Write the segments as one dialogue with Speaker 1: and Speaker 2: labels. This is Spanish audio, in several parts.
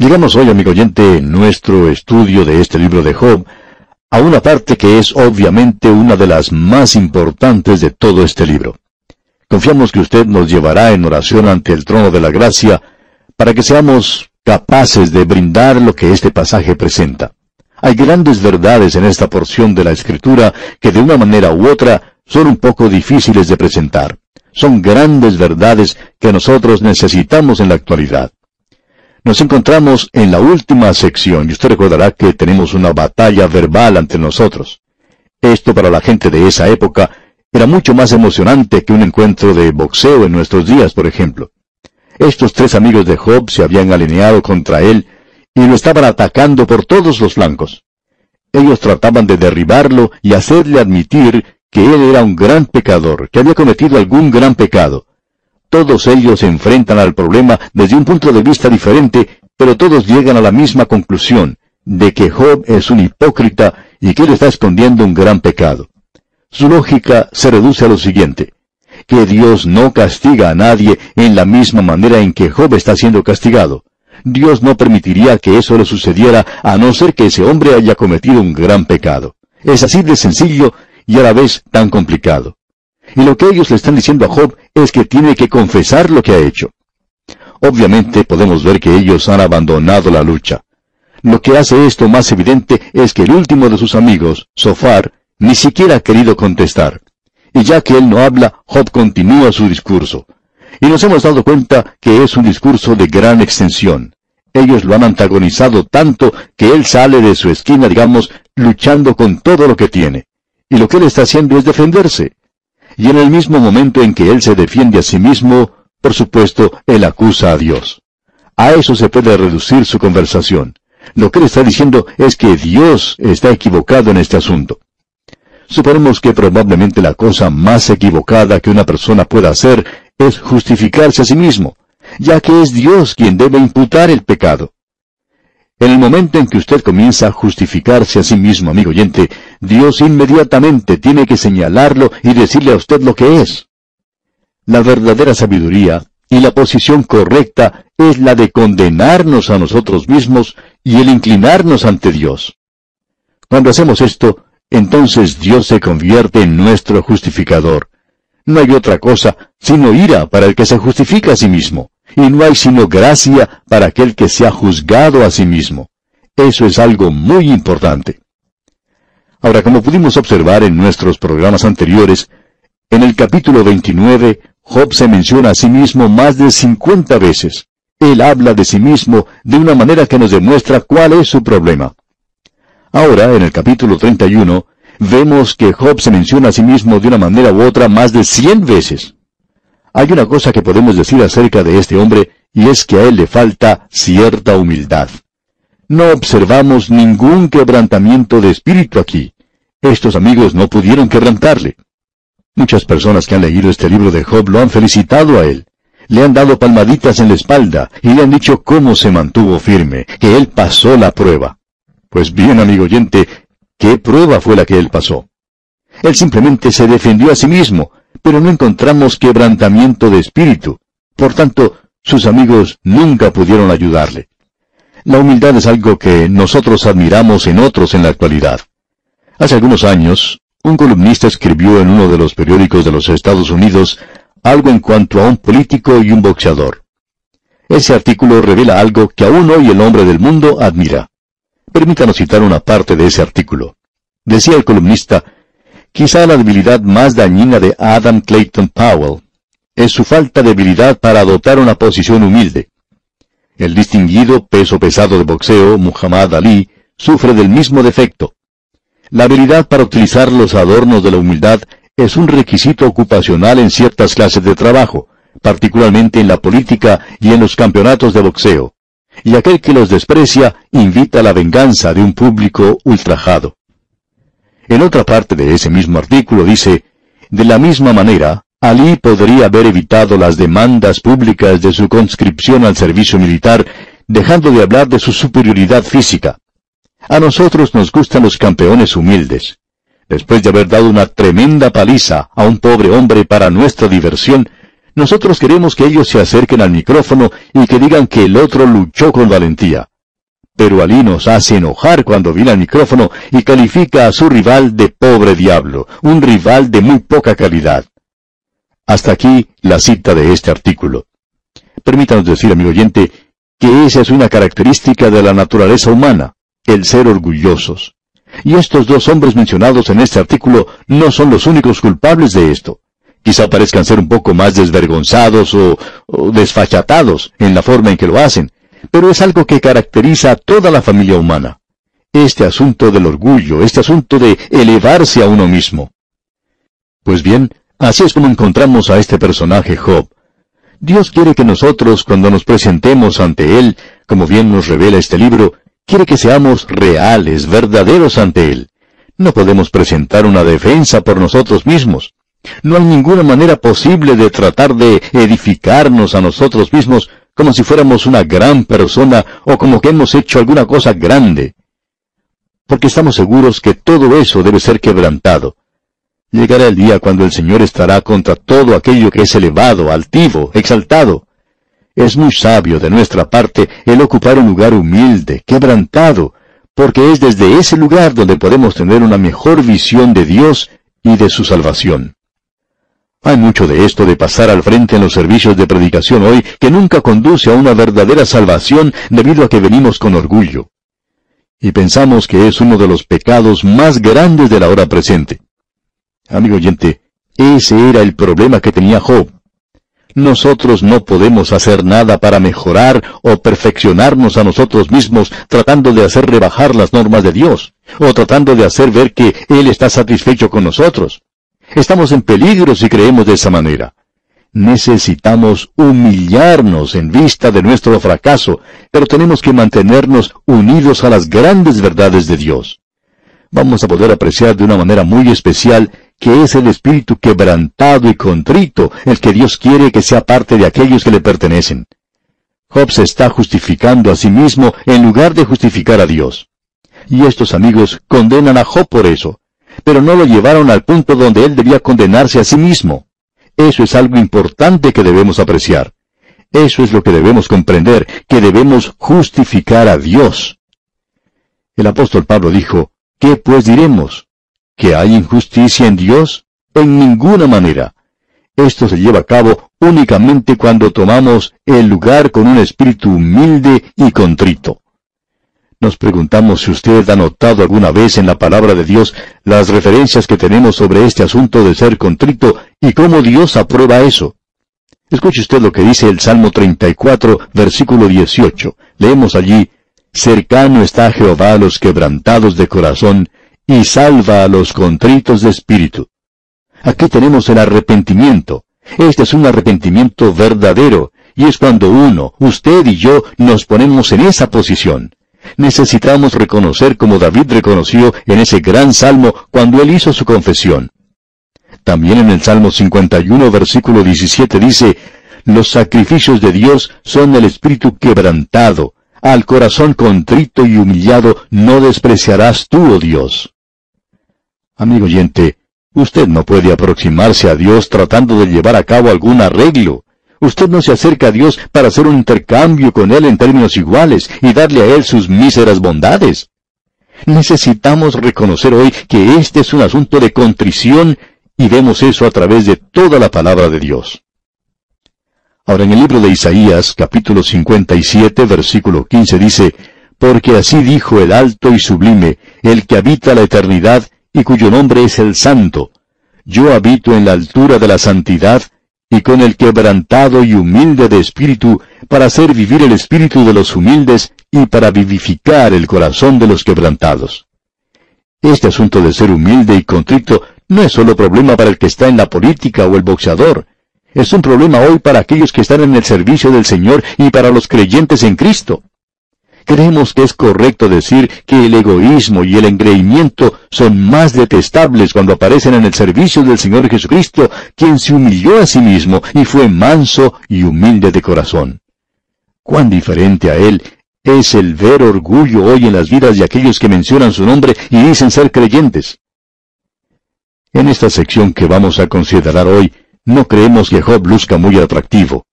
Speaker 1: Llegamos hoy, amigo oyente, en nuestro estudio de este libro de Job, a una parte que es obviamente una de las más importantes de todo este libro. Confiamos que usted nos llevará en oración ante el trono de la gracia para que seamos capaces de brindar lo que este pasaje presenta. Hay grandes verdades en esta porción de la Escritura que de una manera u otra son un poco difíciles de presentar. Son grandes verdades que nosotros necesitamos en la actualidad. Nos encontramos en la última sección y usted recordará que tenemos una batalla verbal ante nosotros. Esto para la gente de esa época era mucho más emocionante que un encuentro de boxeo en nuestros días, por ejemplo. Estos tres amigos de Job se habían alineado contra él y lo estaban atacando por todos los flancos. Ellos trataban de derribarlo y hacerle admitir que él era un gran pecador, que había cometido algún gran pecado. Todos ellos se enfrentan al problema desde un punto de vista diferente, pero todos llegan a la misma conclusión, de que Job es un hipócrita y que él está escondiendo un gran pecado. Su lógica se reduce a lo siguiente, que Dios no castiga a nadie en la misma manera en que Job está siendo castigado. Dios no permitiría que eso le sucediera a no ser que ese hombre haya cometido un gran pecado. Es así de sencillo y a la vez tan complicado. Y lo que ellos le están diciendo a Job es que tiene que confesar lo que ha hecho. Obviamente podemos ver que ellos han abandonado la lucha. Lo que hace esto más evidente es que el último de sus amigos, Sofar, ni siquiera ha querido contestar. Y ya que él no habla, Job continúa su discurso. Y nos hemos dado cuenta que es un discurso de gran extensión. Ellos lo han antagonizado tanto que él sale de su esquina, digamos, luchando con todo lo que tiene. Y lo que él está haciendo es defenderse y en el mismo momento en que él se defiende a sí mismo, por supuesto, él acusa a Dios. A eso se puede reducir su conversación. Lo que él está diciendo es que Dios está equivocado en este asunto. Suponemos que probablemente la cosa más equivocada que una persona pueda hacer es justificarse a sí mismo, ya que es Dios quien debe imputar el pecado. En el momento en que usted comienza a justificarse a sí mismo, amigo oyente, Dios inmediatamente tiene que señalarlo y decirle a usted lo que es. La verdadera sabiduría y la posición correcta es la de condenarnos a nosotros mismos y el inclinarnos ante Dios. Cuando hacemos esto, entonces Dios se convierte en nuestro justificador. No hay otra cosa sino ira para el que se justifica a sí mismo y no hay sino gracia para aquel que se ha juzgado a sí mismo. Eso es algo muy importante. Ahora, como pudimos observar en nuestros programas anteriores, en el capítulo 29, Job se menciona a sí mismo más de 50 veces. Él habla de sí mismo de una manera que nos demuestra cuál es su problema. Ahora, en el capítulo 31, vemos que Job se menciona a sí mismo de una manera u otra más de 100 veces. Hay una cosa que podemos decir acerca de este hombre, y es que a él le falta cierta humildad. No observamos ningún quebrantamiento de espíritu aquí. Estos amigos no pudieron quebrantarle. Muchas personas que han leído este libro de Job lo han felicitado a él. Le han dado palmaditas en la espalda y le han dicho cómo se mantuvo firme, que él pasó la prueba. Pues bien, amigo oyente, ¿qué prueba fue la que él pasó? Él simplemente se defendió a sí mismo, pero no encontramos quebrantamiento de espíritu. Por tanto, sus amigos nunca pudieron ayudarle. La humildad es algo que nosotros admiramos en otros en la actualidad. Hace algunos años, un columnista escribió en uno de los periódicos de los Estados Unidos algo en cuanto a un político y un boxeador. Ese artículo revela algo que aún hoy el hombre del mundo admira. Permítanos citar una parte de ese artículo. Decía el columnista, Quizá la debilidad más dañina de Adam Clayton Powell es su falta de habilidad para adoptar una posición humilde. El distinguido peso pesado de boxeo, Muhammad Ali, sufre del mismo defecto. La habilidad para utilizar los adornos de la humildad es un requisito ocupacional en ciertas clases de trabajo, particularmente en la política y en los campeonatos de boxeo. Y aquel que los desprecia invita a la venganza de un público ultrajado. En otra parte de ese mismo artículo dice, de la misma manera, Ali podría haber evitado las demandas públicas de su conscripción al servicio militar, dejando de hablar de su superioridad física. A nosotros nos gustan los campeones humildes. Después de haber dado una tremenda paliza a un pobre hombre para nuestra diversión, nosotros queremos que ellos se acerquen al micrófono y que digan que el otro luchó con valentía. pero Ali nos hace enojar cuando viene al micrófono y califica a su rival de pobre diablo, un rival de muy poca calidad. Hasta aquí la cita de este artículo. Permítanos decir, amigo oyente, que esa es una característica de la naturaleza humana, el ser orgullosos. Y estos dos hombres mencionados en este artículo no son los únicos culpables de esto. Quizá parezcan ser un poco más desvergonzados o, desfachatados en la forma en que lo hacen, pero es algo que caracteriza a toda la familia humana. Este asunto del orgullo, este asunto de elevarse a uno mismo. Pues bien, así es como encontramos a este personaje Job. Dios quiere que nosotros, cuando nos presentemos ante Él, como bien nos revela este libro, quiere que seamos reales, verdaderos ante Él. No podemos presentar una defensa por nosotros mismos. No hay ninguna manera posible de tratar de edificarnos a nosotros mismos como si fuéramos una gran persona o como que hemos hecho alguna cosa grande. Porque estamos seguros que todo eso debe ser quebrantado. Llegará el día cuando el Señor estará contra todo aquello que es elevado, altivo, exaltado. Es muy sabio de nuestra parte el ocupar un lugar humilde, quebrantado, porque es desde ese lugar donde podemos tener una mejor visión de Dios y de su salvación. Hay mucho de esto de pasar al frente en los servicios de predicación hoy que nunca conduce a una verdadera salvación debido a que venimos con orgullo. Y pensamos que es uno de los pecados más grandes de la hora presente. Amigo oyente, ese era el problema que tenía Job. Nosotros no podemos hacer nada para mejorar o perfeccionarnos a nosotros mismos tratando de hacer rebajar las normas de Dios, o tratando de hacer ver que Él está satisfecho con nosotros. Estamos en peligro si creemos de esa manera. Necesitamos humillarnos en vista de nuestro fracaso, pero tenemos que mantenernos unidos a las grandes verdades de Dios. Vamos a poder apreciar de una manera muy especial que es el espíritu quebrantado y contrito el que Dios quiere que sea parte de aquellos que le pertenecen. Job se está justificando a sí mismo en lugar de justificar a Dios. Y estos amigos condenan a Job por eso pero no lo llevaron al punto donde él debía condenarse a sí mismo. Eso es algo importante que debemos apreciar. Eso es lo que debemos comprender, que debemos justificar a Dios. El apóstol Pablo dijo, ¿qué pues diremos? ¿Que hay injusticia en Dios? En ninguna manera. Esto se lleva a cabo únicamente cuando tomamos el lugar con un espíritu humilde y contrito. Nos preguntamos si usted ha notado alguna vez en la palabra de Dios las referencias que tenemos sobre este asunto de ser contrito y cómo Dios aprueba eso. Escuche usted lo que dice el Salmo 34, versículo 18. Leemos allí, Cercano está Jehová a los quebrantados de corazón, y salva a los contritos de espíritu. Aquí tenemos el arrepentimiento. Este es un arrepentimiento verdadero, y es cuando uno, usted y yo, nos ponemos en esa posición. Necesitamos reconocer como David reconoció en ese gran salmo cuando él hizo su confesión. También en el Salmo 51, versículo 17 dice, Los sacrificios de Dios son el espíritu quebrantado, al corazón contrito y humillado no despreciarás tú, oh Dios. Amigo oyente, usted no puede aproximarse a Dios tratando de llevar a cabo algún arreglo. Usted no se acerca a Dios para hacer un intercambio con Él en términos iguales y darle a Él sus míseras bondades. Necesitamos reconocer hoy que este es un asunto de contrición y vemos eso a través de toda la palabra de Dios. Ahora en el libro de Isaías, capítulo 57, versículo 15 dice, Porque así dijo el alto y sublime, el que habita la eternidad y cuyo nombre es el santo. Yo habito en la altura de la santidad y con el quebrantado y humilde de espíritu, para hacer vivir el espíritu de los humildes y para vivificar el corazón de los quebrantados. Este asunto de ser humilde y contrito no es solo problema para el que está en la política o el boxeador. Es un problema hoy para aquellos que están en el servicio del Señor y para los creyentes en Cristo. Creemos que es correcto decir que el egoísmo y el engreimiento son más detestables cuando aparecen en el servicio del Señor Jesucristo, quien se humilló a sí mismo y fue manso y humilde de corazón. Cuán diferente a Él es el ver orgullo hoy en las vidas de aquellos que mencionan su nombre y dicen ser creyentes. En esta sección que vamos a considerar hoy, no creemos que Job luzca muy atractivo.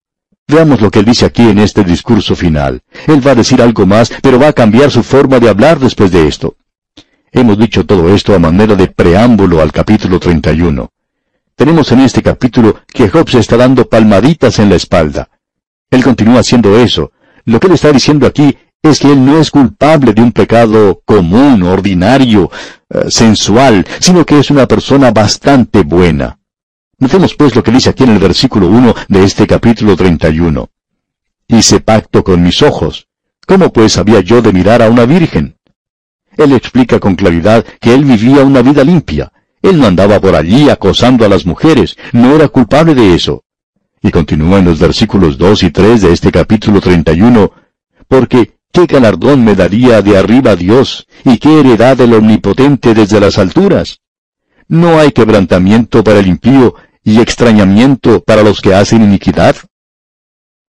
Speaker 1: Veamos lo que él dice aquí en este discurso final. Él va a decir algo más, pero va a cambiar su forma de hablar después de esto. Hemos dicho todo esto a manera de preámbulo al capítulo 31. Tenemos en este capítulo que Job se está dando palmaditas en la espalda. Él continúa haciendo eso. Lo que él está diciendo aquí es que él no es culpable de un pecado común, ordinario, eh, sensual, sino que es una persona bastante buena. Notemos pues lo que dice aquí en el versículo 1 de este capítulo 31. Hice pacto con mis ojos. ¿Cómo pues había yo de mirar a una virgen? Él explica con claridad que él vivía una vida limpia. Él no andaba por allí acosando a las mujeres, no era culpable de eso. Y continúa en los versículos 2 y 3 de este capítulo 31, porque ¿qué galardón me daría de arriba Dios y qué heredad del Omnipotente desde las alturas? No hay quebrantamiento para el impío, y extrañamiento para los que hacen iniquidad?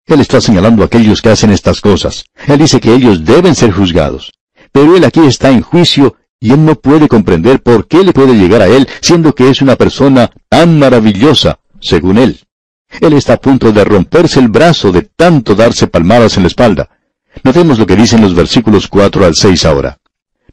Speaker 1: Él está señalando a aquellos que hacen estas cosas. Él dice que ellos deben ser juzgados. Pero él aquí está en juicio y él no puede comprender por qué le puede llegar a él, siendo que es una persona tan maravillosa, según él. Él está a punto de romperse el brazo de tanto darse palmadas en la espalda. Notemos lo que dicen los versículos 4 al 6 ahora.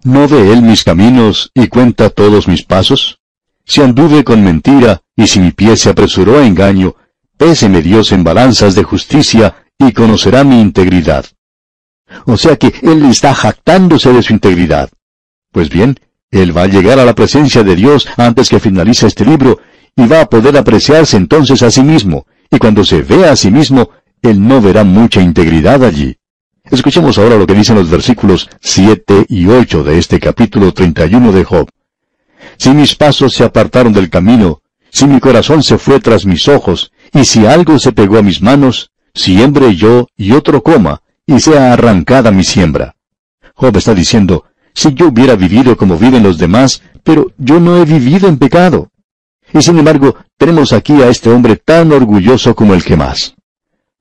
Speaker 1: ¿No ve él mis caminos y cuenta todos mis pasos? Si anduve con mentira, y si mi pie se apresuró a engaño, péseme Dios en balanzas de justicia, y conocerá mi integridad. O sea que él está jactándose de su integridad. Pues bien, él va a llegar a la presencia de Dios antes que finalice este libro, y va a poder apreciarse entonces a sí mismo, y cuando se vea a sí mismo, él no verá mucha integridad allí. Escuchemos ahora lo que dicen los versículos 7 y 8 de este capítulo 31 de Job. Si mis pasos se apartaron del camino, si mi corazón se fue tras mis ojos, y si algo se pegó a mis manos, siembre yo y otro coma, y sea arrancada mi siembra. Job está diciendo, si yo hubiera vivido como viven los demás, pero yo no he vivido en pecado. Y sin embargo, tenemos aquí a este hombre tan orgulloso como el que más.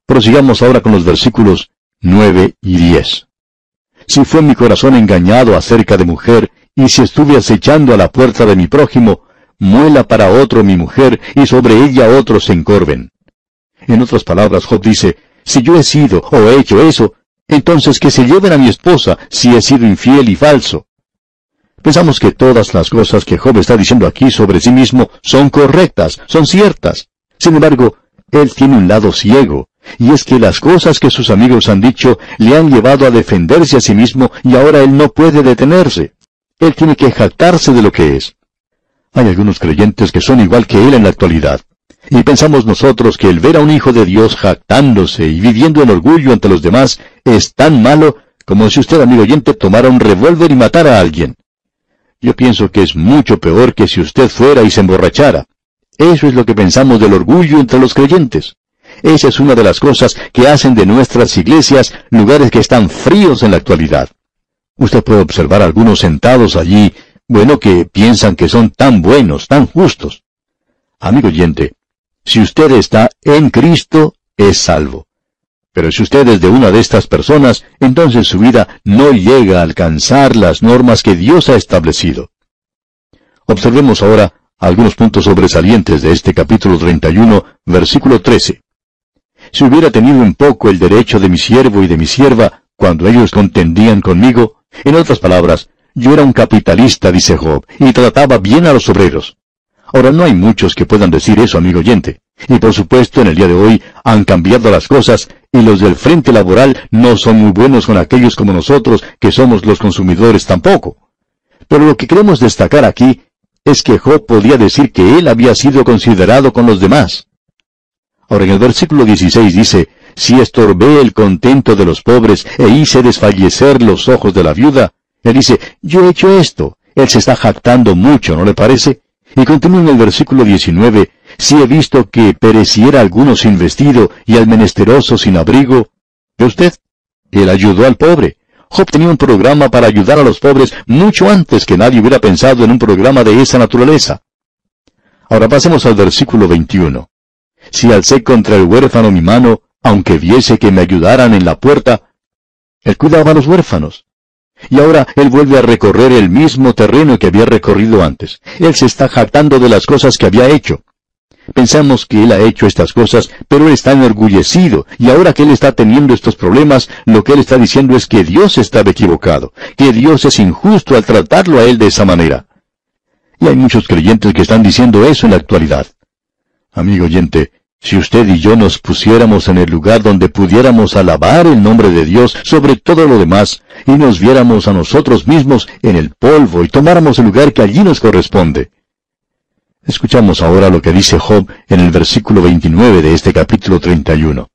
Speaker 1: Prosigamos ahora con los versículos 9 y 10. Si fue mi corazón engañado acerca de mujer, y si estuve acechando a la puerta de mi prójimo, muela para otro mi mujer, y sobre ella otros se encorven. En otras palabras, Job dice, si yo he sido o he hecho eso, entonces que se lleven a mi esposa si he sido infiel y falso. Pensamos que todas las cosas que Job está diciendo aquí sobre sí mismo son correctas, son ciertas. Sin embargo, él tiene un lado ciego, y es que las cosas que sus amigos han dicho le han llevado a defenderse a sí mismo y ahora él no puede detenerse. Él tiene que jactarse de lo que es. Hay algunos creyentes que son igual que él en la actualidad. Y pensamos nosotros que el ver a un hijo de Dios jactándose y viviendo en orgullo ante los demás es tan malo como si usted, amigo oyente, tomara un revólver y matara a alguien. Yo pienso que es mucho peor que si usted fuera y se emborrachara. Eso es lo que pensamos del orgullo entre los creyentes. Esa es una de las cosas que hacen de nuestras iglesias lugares que están fríos en la actualidad. Usted puede observar algunos sentados allí, bueno, que piensan que son tan buenos, tan justos. Amigo oyente, si usted está en Cristo, es salvo. Pero si usted es de una de estas personas, entonces su vida no llega a alcanzar las normas que Dios ha establecido. Observemos ahora algunos puntos sobresalientes de este capítulo 31, versículo 13. Si hubiera tenido un poco el derecho de mi siervo y de mi sierva, cuando ellos contendían conmigo, en otras palabras, yo era un capitalista, dice Job, y trataba bien a los obreros. Ahora no hay muchos que puedan decir eso, amigo oyente. Y por supuesto, en el día de hoy han cambiado las cosas y los del frente laboral no son muy buenos con aquellos como nosotros, que somos los consumidores tampoco. Pero lo que queremos destacar aquí es que Job podía decir que él había sido considerado con los demás. Ahora en el versículo 16 dice, si estorbé el contento de los pobres e hice desfallecer los ojos de la viuda, él dice, yo he hecho esto. Él se está jactando mucho, ¿no le parece? Y continúa en el versículo 19, si he visto que pereciera alguno sin vestido y al menesteroso sin abrigo. ¿Ve usted? Él ayudó al pobre. Job tenía un programa para ayudar a los pobres mucho antes que nadie hubiera pensado en un programa de esa naturaleza. Ahora pasemos al versículo 21. Si alcé contra el huérfano mi mano, aunque viese que me ayudaran en la puerta, él cuidaba a los huérfanos. Y ahora él vuelve a recorrer el mismo terreno que había recorrido antes. Él se está jactando de las cosas que había hecho. Pensamos que él ha hecho estas cosas, pero él está enorgullecido, y ahora que él está teniendo estos problemas, lo que él está diciendo es que Dios estaba equivocado, que Dios es injusto al tratarlo a él de esa manera. Y hay muchos creyentes que están diciendo eso en la actualidad. Amigo oyente, si usted y yo nos pusiéramos en el lugar donde pudiéramos alabar el nombre de Dios sobre todo lo demás, y nos viéramos a nosotros mismos en el polvo y tomáramos el lugar que allí nos corresponde. Escuchamos ahora lo que dice Job en el versículo 29 de este capítulo 31.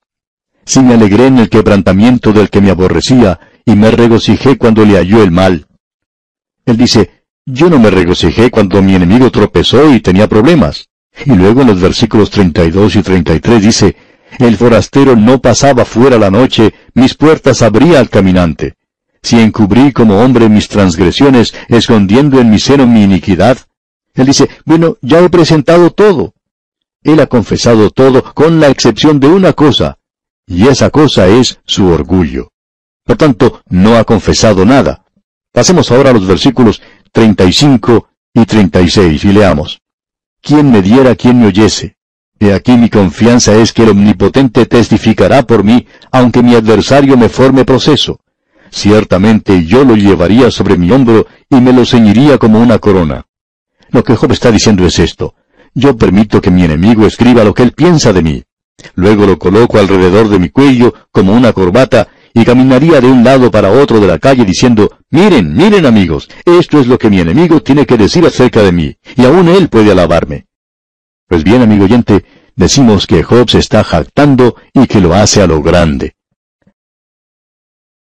Speaker 1: Si me alegré en el quebrantamiento del que me aborrecía, y me regocijé cuando le halló el mal. Él dice, yo no me regocijé cuando mi enemigo tropezó y tenía problemas. Y luego en los versículos 32 y 33 dice, El forastero no pasaba fuera la noche, mis puertas abría al caminante. Si encubrí como hombre mis transgresiones, escondiendo en mi seno mi iniquidad. Él dice, bueno, ya he presentado todo. Él ha confesado todo con la excepción de una cosa, y esa cosa es su orgullo. Por tanto, no ha confesado nada. Pasemos ahora a los versículos 35 y 36 y leamos. ¿Quién me diera quien me oyese? He aquí mi confianza es que el Omnipotente testificará por mí, aunque mi adversario me forme proceso. Ciertamente yo lo llevaría sobre mi hombro y me lo ceñiría como una corona. Lo que Job está diciendo es esto. Yo permito que mi enemigo escriba lo que él piensa de mí. Luego lo coloco alrededor de mi cuello como una corbata y caminaría de un lado para otro de la calle diciendo, miren, miren amigos, esto es lo que mi enemigo tiene que decir acerca de mí, y aún él puede alabarme. Pues bien, amigo oyente, decimos que Job se está jactando y que lo hace a lo grande.